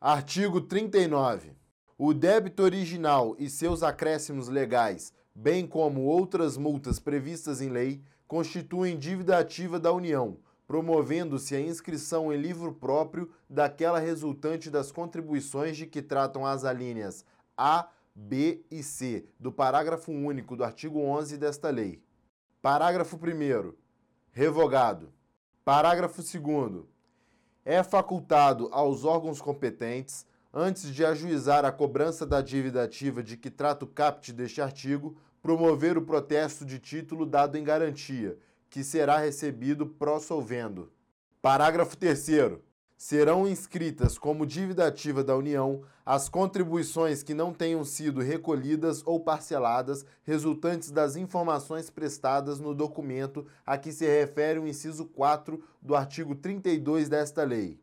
Artigo 39. O débito original e seus acréscimos legais, bem como outras multas previstas em lei, constituem dívida ativa da União, promovendo-se a inscrição em livro próprio daquela resultante das contribuições de que tratam as alíneas A, B e C do parágrafo único do artigo 11 desta lei. Parágrafo 1. Revogado. Parágrafo 2. É facultado aos órgãos competentes, antes de ajuizar a cobrança da dívida ativa de que trata o caput deste artigo, promover o protesto de título dado em garantia, que será recebido pró-solvendo. Parágrafo 3 serão inscritas como dívida ativa da União as contribuições que não tenham sido recolhidas ou parceladas resultantes das informações prestadas no documento a que se refere o inciso 4 do artigo 32 desta lei.